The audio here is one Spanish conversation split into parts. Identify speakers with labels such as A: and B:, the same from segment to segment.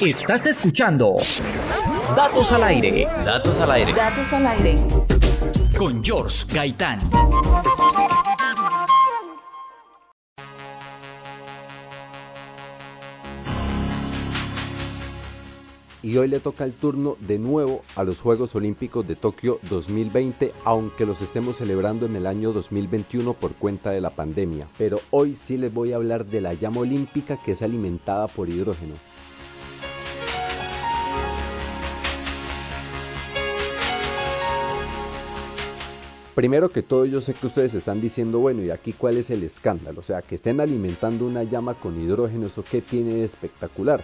A: Estás escuchando Datos al aire.
B: Datos al aire.
C: Datos al aire.
A: Con George Gaitán.
D: Y hoy le toca el turno de nuevo a los Juegos Olímpicos de Tokio 2020, aunque los estemos celebrando en el año 2021 por cuenta de la pandemia. Pero hoy sí les voy a hablar de la llama olímpica que es alimentada por hidrógeno. Primero que todo yo sé que ustedes están diciendo, bueno, ¿y aquí cuál es el escándalo? O sea, que estén alimentando una llama con hidrógeno, ¿eso qué tiene de espectacular?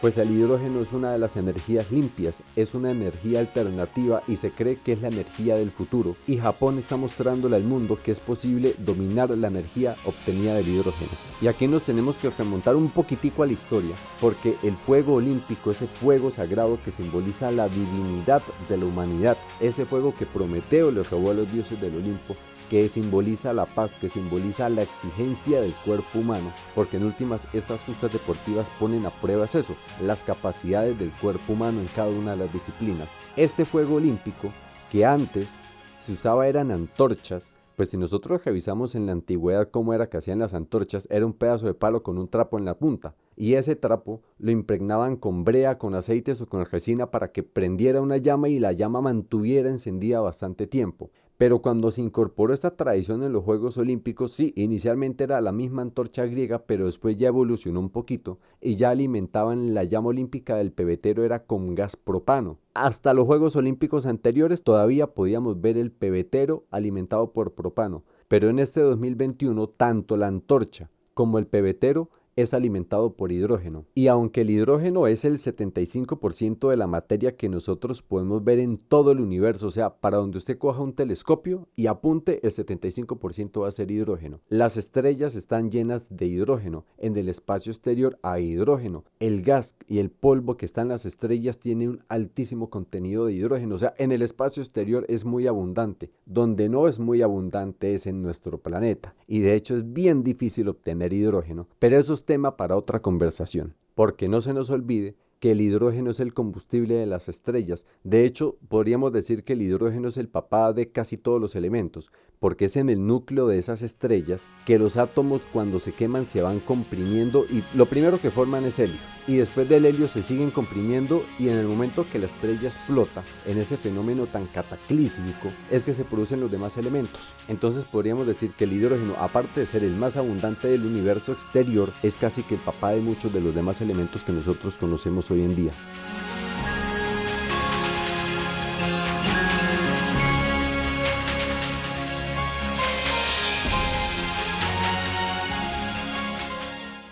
D: Pues el hidrógeno es una de las energías limpias, es una energía alternativa y se cree que es la energía del futuro. Y Japón está mostrándole al mundo que es posible dominar la energía obtenida del hidrógeno. Y aquí nos tenemos que remontar un poquitico a la historia, porque el fuego olímpico, ese fuego sagrado que simboliza la divinidad de la humanidad, ese fuego que Prometeo le robó a los dioses del Olimpo, que simboliza la paz, que simboliza la exigencia del cuerpo humano, porque en últimas estas justas deportivas ponen a prueba eso, las capacidades del cuerpo humano en cada una de las disciplinas. Este fuego olímpico, que antes se usaba eran antorchas, pues si nosotros revisamos en la antigüedad cómo era que hacían las antorchas, era un pedazo de palo con un trapo en la punta. Y ese trapo lo impregnaban con brea, con aceites o con resina para que prendiera una llama y la llama mantuviera encendida bastante tiempo. Pero cuando se incorporó esta tradición en los Juegos Olímpicos, sí, inicialmente era la misma antorcha griega, pero después ya evolucionó un poquito y ya alimentaban la llama olímpica del pebetero era con gas propano. Hasta los Juegos Olímpicos anteriores todavía podíamos ver el pebetero alimentado por propano, pero en este 2021 tanto la antorcha como el pebetero es alimentado por hidrógeno. Y aunque el hidrógeno es el 75% de la materia que nosotros podemos ver en todo el universo, o sea, para donde usted coja un telescopio y apunte, el 75% va a ser hidrógeno. Las estrellas están llenas de hidrógeno. En el espacio exterior hay hidrógeno. El gas y el polvo que están en las estrellas tiene un altísimo contenido de hidrógeno. O sea, en el espacio exterior es muy abundante. Donde no es muy abundante es en nuestro planeta. Y de hecho es bien difícil obtener hidrógeno. Pero esos tema para otra conversación, porque no se nos olvide que el hidrógeno es el combustible de las estrellas. De hecho, podríamos decir que el hidrógeno es el papá de casi todos los elementos, porque es en el núcleo de esas estrellas que los átomos cuando se queman se van comprimiendo y lo primero que forman es helio. Y después del helio se siguen comprimiendo y en el momento que la estrella explota, en ese fenómeno tan cataclísmico, es que se producen los demás elementos. Entonces podríamos decir que el hidrógeno, aparte de ser el más abundante del universo exterior, es casi que el papá de muchos de los demás elementos que nosotros conocemos hoy en día.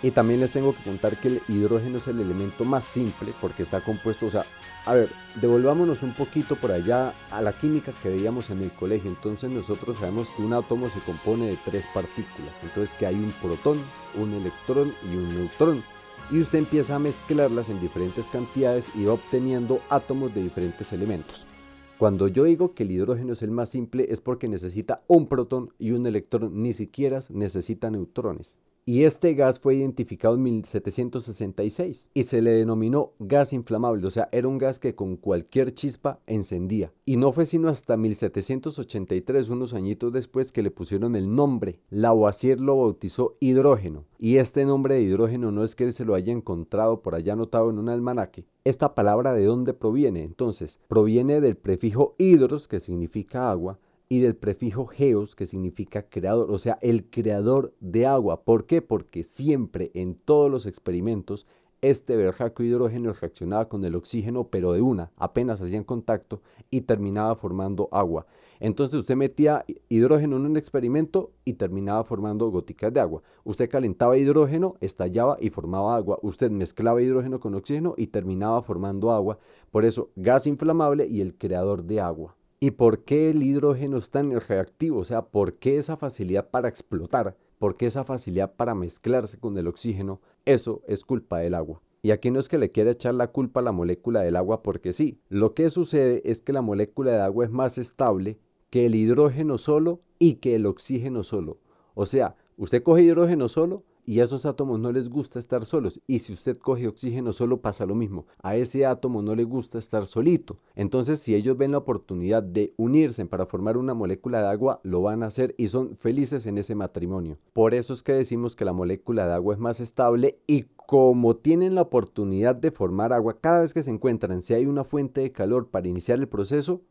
D: Y también les tengo que contar que el hidrógeno es el elemento más simple porque está compuesto, o sea, a ver, devolvámonos un poquito por allá a la química que veíamos en el colegio. Entonces nosotros sabemos que un átomo se compone de tres partículas. Entonces que hay un protón, un electrón y un neutrón y usted empieza a mezclarlas en diferentes cantidades y obteniendo átomos de diferentes elementos. Cuando yo digo que el hidrógeno es el más simple es porque necesita un protón y un electrón, ni siquiera necesita neutrones y este gas fue identificado en 1766 y se le denominó gas inflamable, o sea, era un gas que con cualquier chispa encendía. Y no fue sino hasta 1783, unos añitos después, que le pusieron el nombre. Lavoisier lo bautizó hidrógeno. Y este nombre de hidrógeno no es que se lo haya encontrado por allá anotado en un almanaque. Esta palabra de dónde proviene? Entonces, proviene del prefijo hidros, que significa agua, y del prefijo geos que significa creador, o sea, el creador de agua. ¿Por qué? Porque siempre en todos los experimentos este berraco hidrógeno reaccionaba con el oxígeno, pero de una, apenas hacían contacto y terminaba formando agua. Entonces usted metía hidrógeno en un experimento y terminaba formando goticas de agua. Usted calentaba hidrógeno, estallaba y formaba agua. Usted mezclaba hidrógeno con oxígeno y terminaba formando agua. Por eso, gas inflamable y el creador de agua. ¿Y por qué el hidrógeno es tan reactivo? O sea, ¿por qué esa facilidad para explotar? ¿Por qué esa facilidad para mezclarse con el oxígeno? Eso es culpa del agua. Y aquí no es que le quiera echar la culpa a la molécula del agua porque sí. Lo que sucede es que la molécula de agua es más estable que el hidrógeno solo y que el oxígeno solo. O sea, usted coge hidrógeno solo y a esos átomos no les gusta estar solos. Y si usted coge oxígeno solo pasa lo mismo. A ese átomo no le gusta estar solito. Entonces si ellos ven la oportunidad de unirse para formar una molécula de agua, lo van a hacer y son felices en ese matrimonio. Por eso es que decimos que la molécula de agua es más estable y como tienen la oportunidad de formar agua, cada vez que se encuentran, si hay una fuente de calor para iniciar el proceso,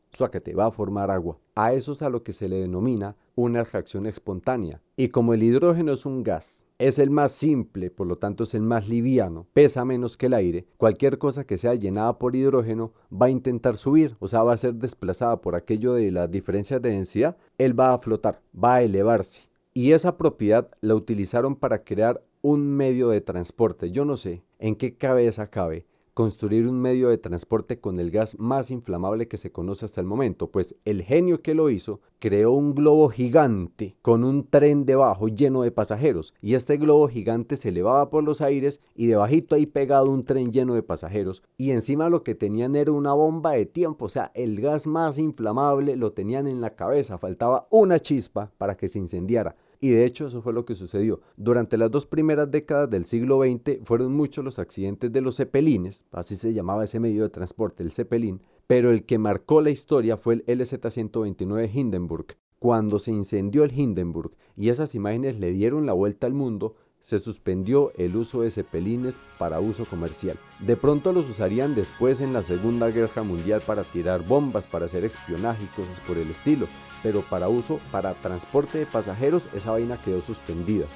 D: te va a formar agua. A eso es a lo que se le denomina una reacción espontánea. Y como el hidrógeno es un gas, es el más simple, por lo tanto es el más liviano, pesa menos que el aire, cualquier cosa que sea llenada por hidrógeno va a intentar subir, o sea, va a ser desplazada por aquello de las diferencias de densidad, él va a flotar, va a elevarse. Y esa propiedad la utilizaron para crear un medio de transporte. Yo no sé en qué cabeza cabe construir un medio de transporte con el gas más inflamable que se conoce hasta el momento, pues el genio que lo hizo creó un globo gigante con un tren debajo lleno de pasajeros. Y este globo gigante se elevaba por los aires y debajito ahí pegado un tren lleno de pasajeros. Y encima lo que tenían era una bomba de tiempo, o sea, el gas más inflamable lo tenían en la cabeza, faltaba una chispa para que se incendiara. Y de hecho eso fue lo que sucedió. Durante las dos primeras décadas del siglo XX fueron muchos los accidentes de los cepelines, así se llamaba ese medio de transporte, el cepelín, pero el que marcó la historia fue el LZ-129 Hindenburg. Cuando se incendió el Hindenburg y esas imágenes le dieron la vuelta al mundo, se suspendió el uso de cepelines para uso comercial. De pronto los usarían después en la Segunda Guerra Mundial para tirar bombas, para hacer espionaje y cosas por el estilo, pero para uso, para transporte de pasajeros, esa vaina quedó suspendida.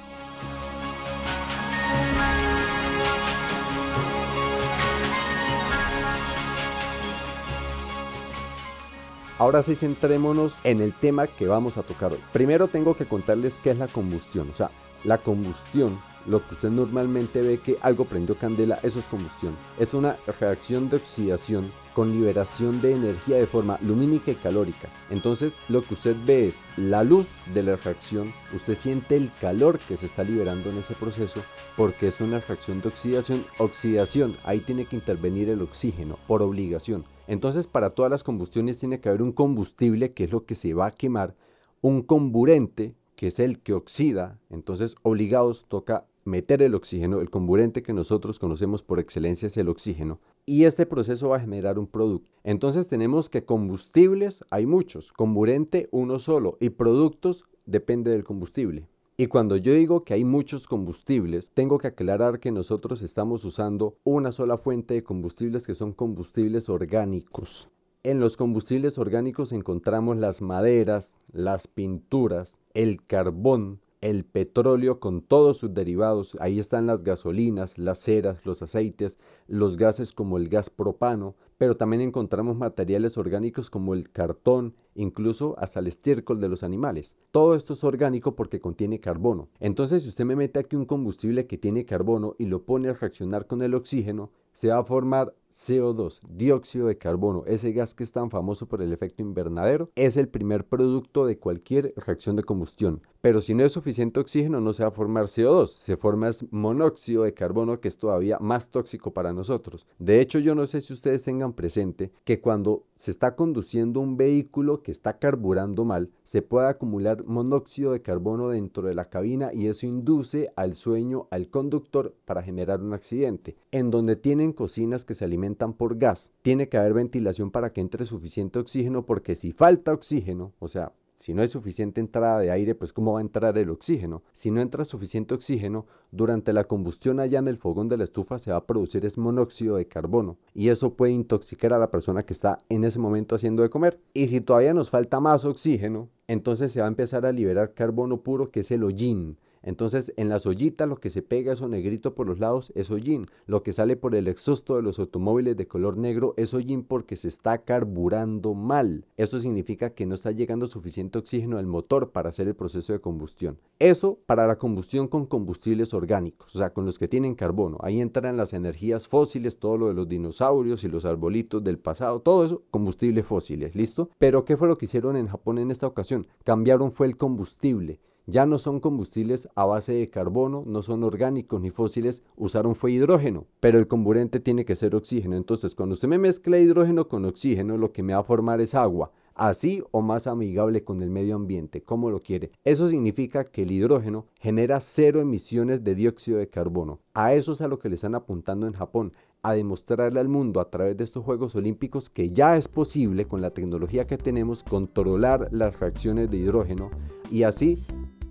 D: Ahora sí centrémonos en el tema que vamos a tocar hoy. Primero tengo que contarles qué es la combustión, o sea, la combustión, lo que usted normalmente ve que algo prendió candela, eso es combustión. Es una reacción de oxidación con liberación de energía de forma lumínica y calórica. Entonces lo que usted ve es la luz de la reacción, usted siente el calor que se está liberando en ese proceso porque es una reacción de oxidación. Oxidación, ahí tiene que intervenir el oxígeno por obligación. Entonces para todas las combustiones tiene que haber un combustible que es lo que se va a quemar, un comburente que es el que oxida, entonces obligados toca meter el oxígeno, el comburente que nosotros conocemos por excelencia es el oxígeno, y este proceso va a generar un producto. Entonces tenemos que combustibles hay muchos, comburente uno solo, y productos depende del combustible. Y cuando yo digo que hay muchos combustibles, tengo que aclarar que nosotros estamos usando una sola fuente de combustibles que son combustibles orgánicos. En los combustibles orgánicos encontramos las maderas, las pinturas, el carbón, el petróleo con todos sus derivados. Ahí están las gasolinas, las ceras, los aceites, los gases como el gas propano, pero también encontramos materiales orgánicos como el cartón, incluso hasta el estiércol de los animales. Todo esto es orgánico porque contiene carbono. Entonces, si usted me mete aquí un combustible que tiene carbono y lo pone a reaccionar con el oxígeno, se va a formar CO2, dióxido de carbono, ese gas que es tan famoso por el efecto invernadero, es el primer producto de cualquier reacción de combustión. Pero si no es suficiente oxígeno, no se va a formar CO2, se forma monóxido de carbono que es todavía más tóxico para nosotros. De hecho, yo no sé si ustedes tengan presente que cuando se está conduciendo un vehículo que está carburando mal, se puede acumular monóxido de carbono dentro de la cabina y eso induce al sueño al conductor para generar un accidente. En donde tienen cocinas que se alimentan alimentan por gas. Tiene que haber ventilación para que entre suficiente oxígeno porque si falta oxígeno, o sea, si no hay suficiente entrada de aire, pues ¿cómo va a entrar el oxígeno? Si no entra suficiente oxígeno, durante la combustión allá en el fogón de la estufa se va a producir es monóxido de carbono y eso puede intoxicar a la persona que está en ese momento haciendo de comer. Y si todavía nos falta más oxígeno, entonces se va a empezar a liberar carbono puro que es el hollín. Entonces, en las ollitas lo que se pega eso negrito por los lados es hollín. Lo que sale por el exhausto de los automóviles de color negro es hollín porque se está carburando mal. Eso significa que no está llegando suficiente oxígeno al motor para hacer el proceso de combustión. Eso para la combustión con combustibles orgánicos, o sea, con los que tienen carbono. Ahí entran las energías fósiles, todo lo de los dinosaurios y los arbolitos del pasado, todo eso, combustibles fósiles, ¿listo? Pero ¿qué fue lo que hicieron en Japón en esta ocasión? Cambiaron fue el combustible ya no son combustibles a base de carbono, no son orgánicos ni fósiles, usaron fue hidrógeno, pero el comburente tiene que ser oxígeno. Entonces, cuando usted me mezcla hidrógeno con oxígeno, lo que me va a formar es agua. así o más amigable con el medio ambiente, como lo quiere. Eso significa que el hidrógeno genera cero emisiones de dióxido de carbono. A eso es a lo que le están apuntando en Japón, a demostrarle al mundo a través de estos Juegos Olímpicos que ya es posible con la tecnología que tenemos controlar las reacciones de hidrógeno y así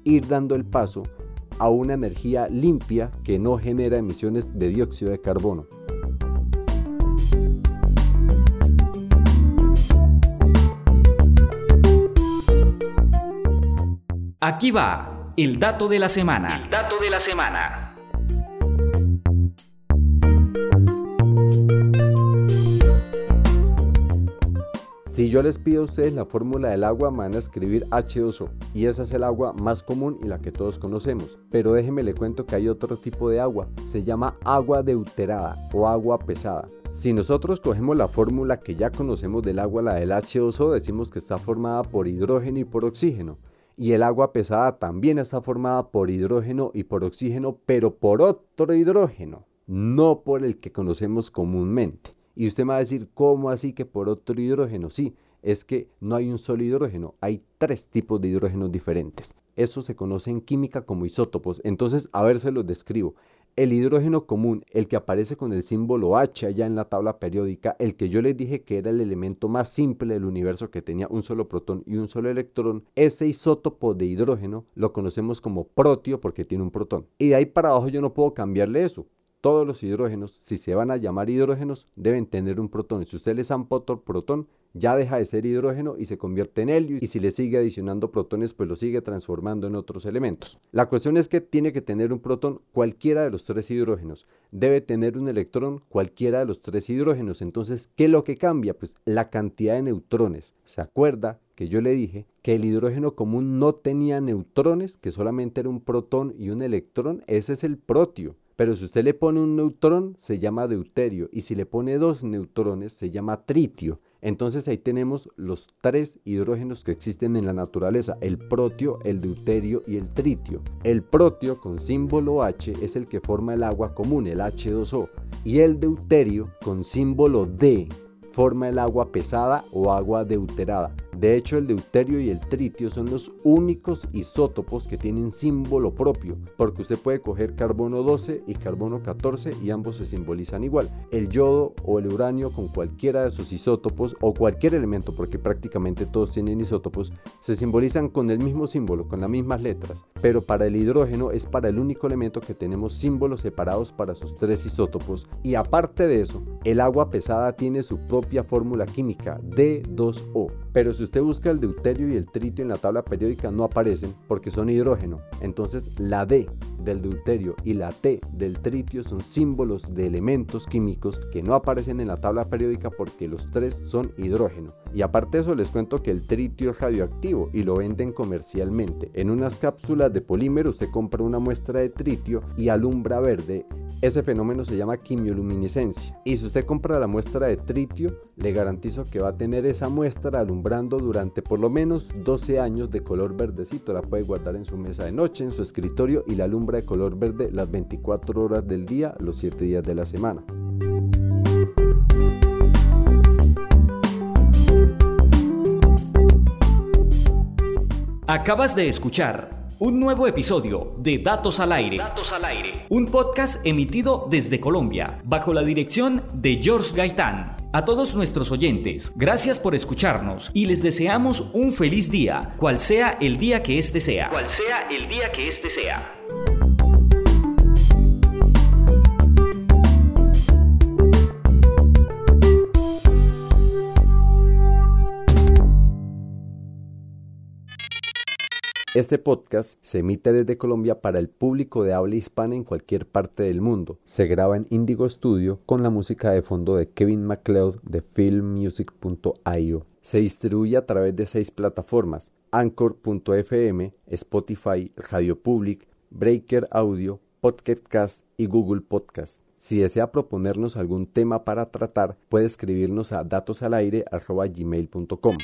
D: ir dando el paso a una energía limpia que no genera emisiones de dióxido de carbono.
A: Aquí va el dato de la semana. El dato de la semana.
D: Si yo les pido a ustedes la fórmula del agua, me van a escribir H2O y esa es el agua más común y la que todos conocemos. Pero déjenme le cuento que hay otro tipo de agua, se llama agua deuterada o agua pesada. Si nosotros cogemos la fórmula que ya conocemos del agua, la del H2O, decimos que está formada por hidrógeno y por oxígeno. Y el agua pesada también está formada por hidrógeno y por oxígeno, pero por otro hidrógeno, no por el que conocemos comúnmente. Y usted me va a decir, ¿cómo así que por otro hidrógeno? Sí, es que no hay un solo hidrógeno, hay tres tipos de hidrógenos diferentes. Eso se conoce en química como isótopos. Entonces, a ver, se los describo. El hidrógeno común, el que aparece con el símbolo H allá en la tabla periódica, el que yo les dije que era el elemento más simple del universo que tenía un solo protón y un solo electrón, ese isótopo de hidrógeno lo conocemos como protio porque tiene un protón. Y de ahí para abajo yo no puedo cambiarle eso todos los hidrógenos, si se van a llamar hidrógenos, deben tener un protón. Si usted les dan otro protón, ya deja de ser hidrógeno y se convierte en helio y si le sigue adicionando protones pues lo sigue transformando en otros elementos. La cuestión es que tiene que tener un protón cualquiera de los tres hidrógenos, debe tener un electrón cualquiera de los tres hidrógenos. Entonces, ¿qué es lo que cambia? Pues la cantidad de neutrones. ¿Se acuerda que yo le dije que el hidrógeno común no tenía neutrones, que solamente era un protón y un electrón? Ese es el protio. Pero si usted le pone un neutrón, se llama deuterio. Y si le pone dos neutrones, se llama tritio. Entonces ahí tenemos los tres hidrógenos que existen en la naturaleza, el protio, el deuterio y el tritio. El protio con símbolo H es el que forma el agua común, el H2O, y el deuterio con símbolo D forma el agua pesada o agua deuterada. De hecho, el deuterio y el tritio son los únicos isótopos que tienen símbolo propio, porque usted puede coger carbono 12 y carbono 14 y ambos se simbolizan igual. El yodo o el uranio con cualquiera de sus isótopos o cualquier elemento, porque prácticamente todos tienen isótopos, se simbolizan con el mismo símbolo, con las mismas letras. Pero para el hidrógeno es para el único elemento que tenemos símbolos separados para sus tres isótopos. Y aparte de eso, el agua pesada tiene su propia fórmula química, D2O. Pero si usted busca el deuterio y el tritio en la tabla periódica no aparecen porque son hidrógeno. Entonces la D del deuterio y la T del tritio son símbolos de elementos químicos que no aparecen en la tabla periódica porque los tres son hidrógeno. Y aparte de eso les cuento que el tritio es radioactivo y lo venden comercialmente. En unas cápsulas de polímero usted compra una muestra de tritio y alumbra verde. Ese fenómeno se llama quimioluminiscencia. Y si usted compra la muestra de tritio, le garantizo que va a tener esa muestra alumbrada durante por lo menos 12 años de color verdecito. La puede guardar en su mesa de noche, en su escritorio y la alumbra de color verde las 24 horas del día, los 7 días de la semana.
A: Acabas de escuchar un nuevo episodio de Datos al Aire. Datos al Aire. Un podcast emitido desde Colombia, bajo la dirección de George Gaitán. A todos nuestros oyentes, gracias por escucharnos y les deseamos un feliz día, cual sea el día que este sea. Cual sea el día que este sea.
D: Este podcast se emite desde Colombia para el público de habla hispana en cualquier parte del mundo. Se graba en Indigo Studio con la música de fondo de Kevin MacLeod de filmmusic.io. Se distribuye a través de seis plataformas: Anchor.fm, Spotify, Radio Public, Breaker Audio, Podcast y Google Podcast. Si desea proponernos algún tema para tratar, puede escribirnos a datosalaire.gmail.com.